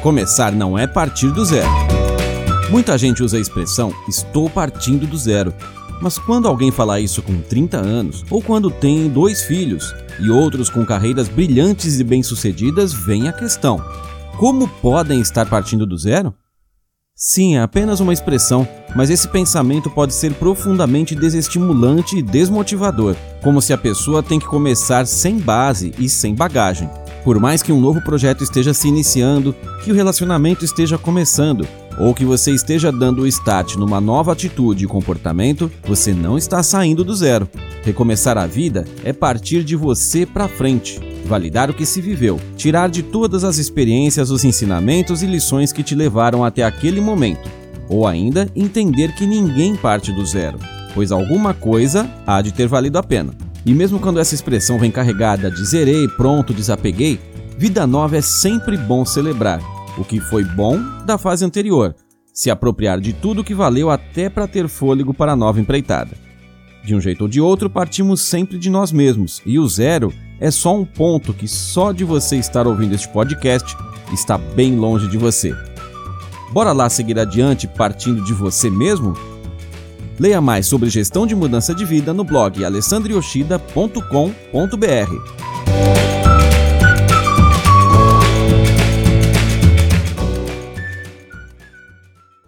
Recomeçar não é partir do zero. Muita gente usa a expressão estou partindo do zero, mas quando alguém fala isso com 30 anos, ou quando tem dois filhos e outros com carreiras brilhantes e bem-sucedidas, vem a questão: como podem estar partindo do zero? Sim, é apenas uma expressão, mas esse pensamento pode ser profundamente desestimulante e desmotivador, como se a pessoa tem que começar sem base e sem bagagem. Por mais que um novo projeto esteja se iniciando, que o relacionamento esteja começando, ou que você esteja dando o start numa nova atitude e comportamento, você não está saindo do zero. Recomeçar a vida é partir de você para frente, validar o que se viveu, tirar de todas as experiências os ensinamentos e lições que te levaram até aquele momento, ou ainda entender que ninguém parte do zero, pois alguma coisa há de ter valido a pena. E mesmo quando essa expressão vem carregada de zerei, pronto, desapeguei, vida nova é sempre bom celebrar o que foi bom da fase anterior, se apropriar de tudo que valeu até para ter fôlego para a nova empreitada. De um jeito ou de outro, partimos sempre de nós mesmos, e o zero é só um ponto que só de você estar ouvindo este podcast está bem longe de você. Bora lá seguir adiante partindo de você mesmo? Leia mais sobre gestão de mudança de vida no blog alessandrioshida.com.br.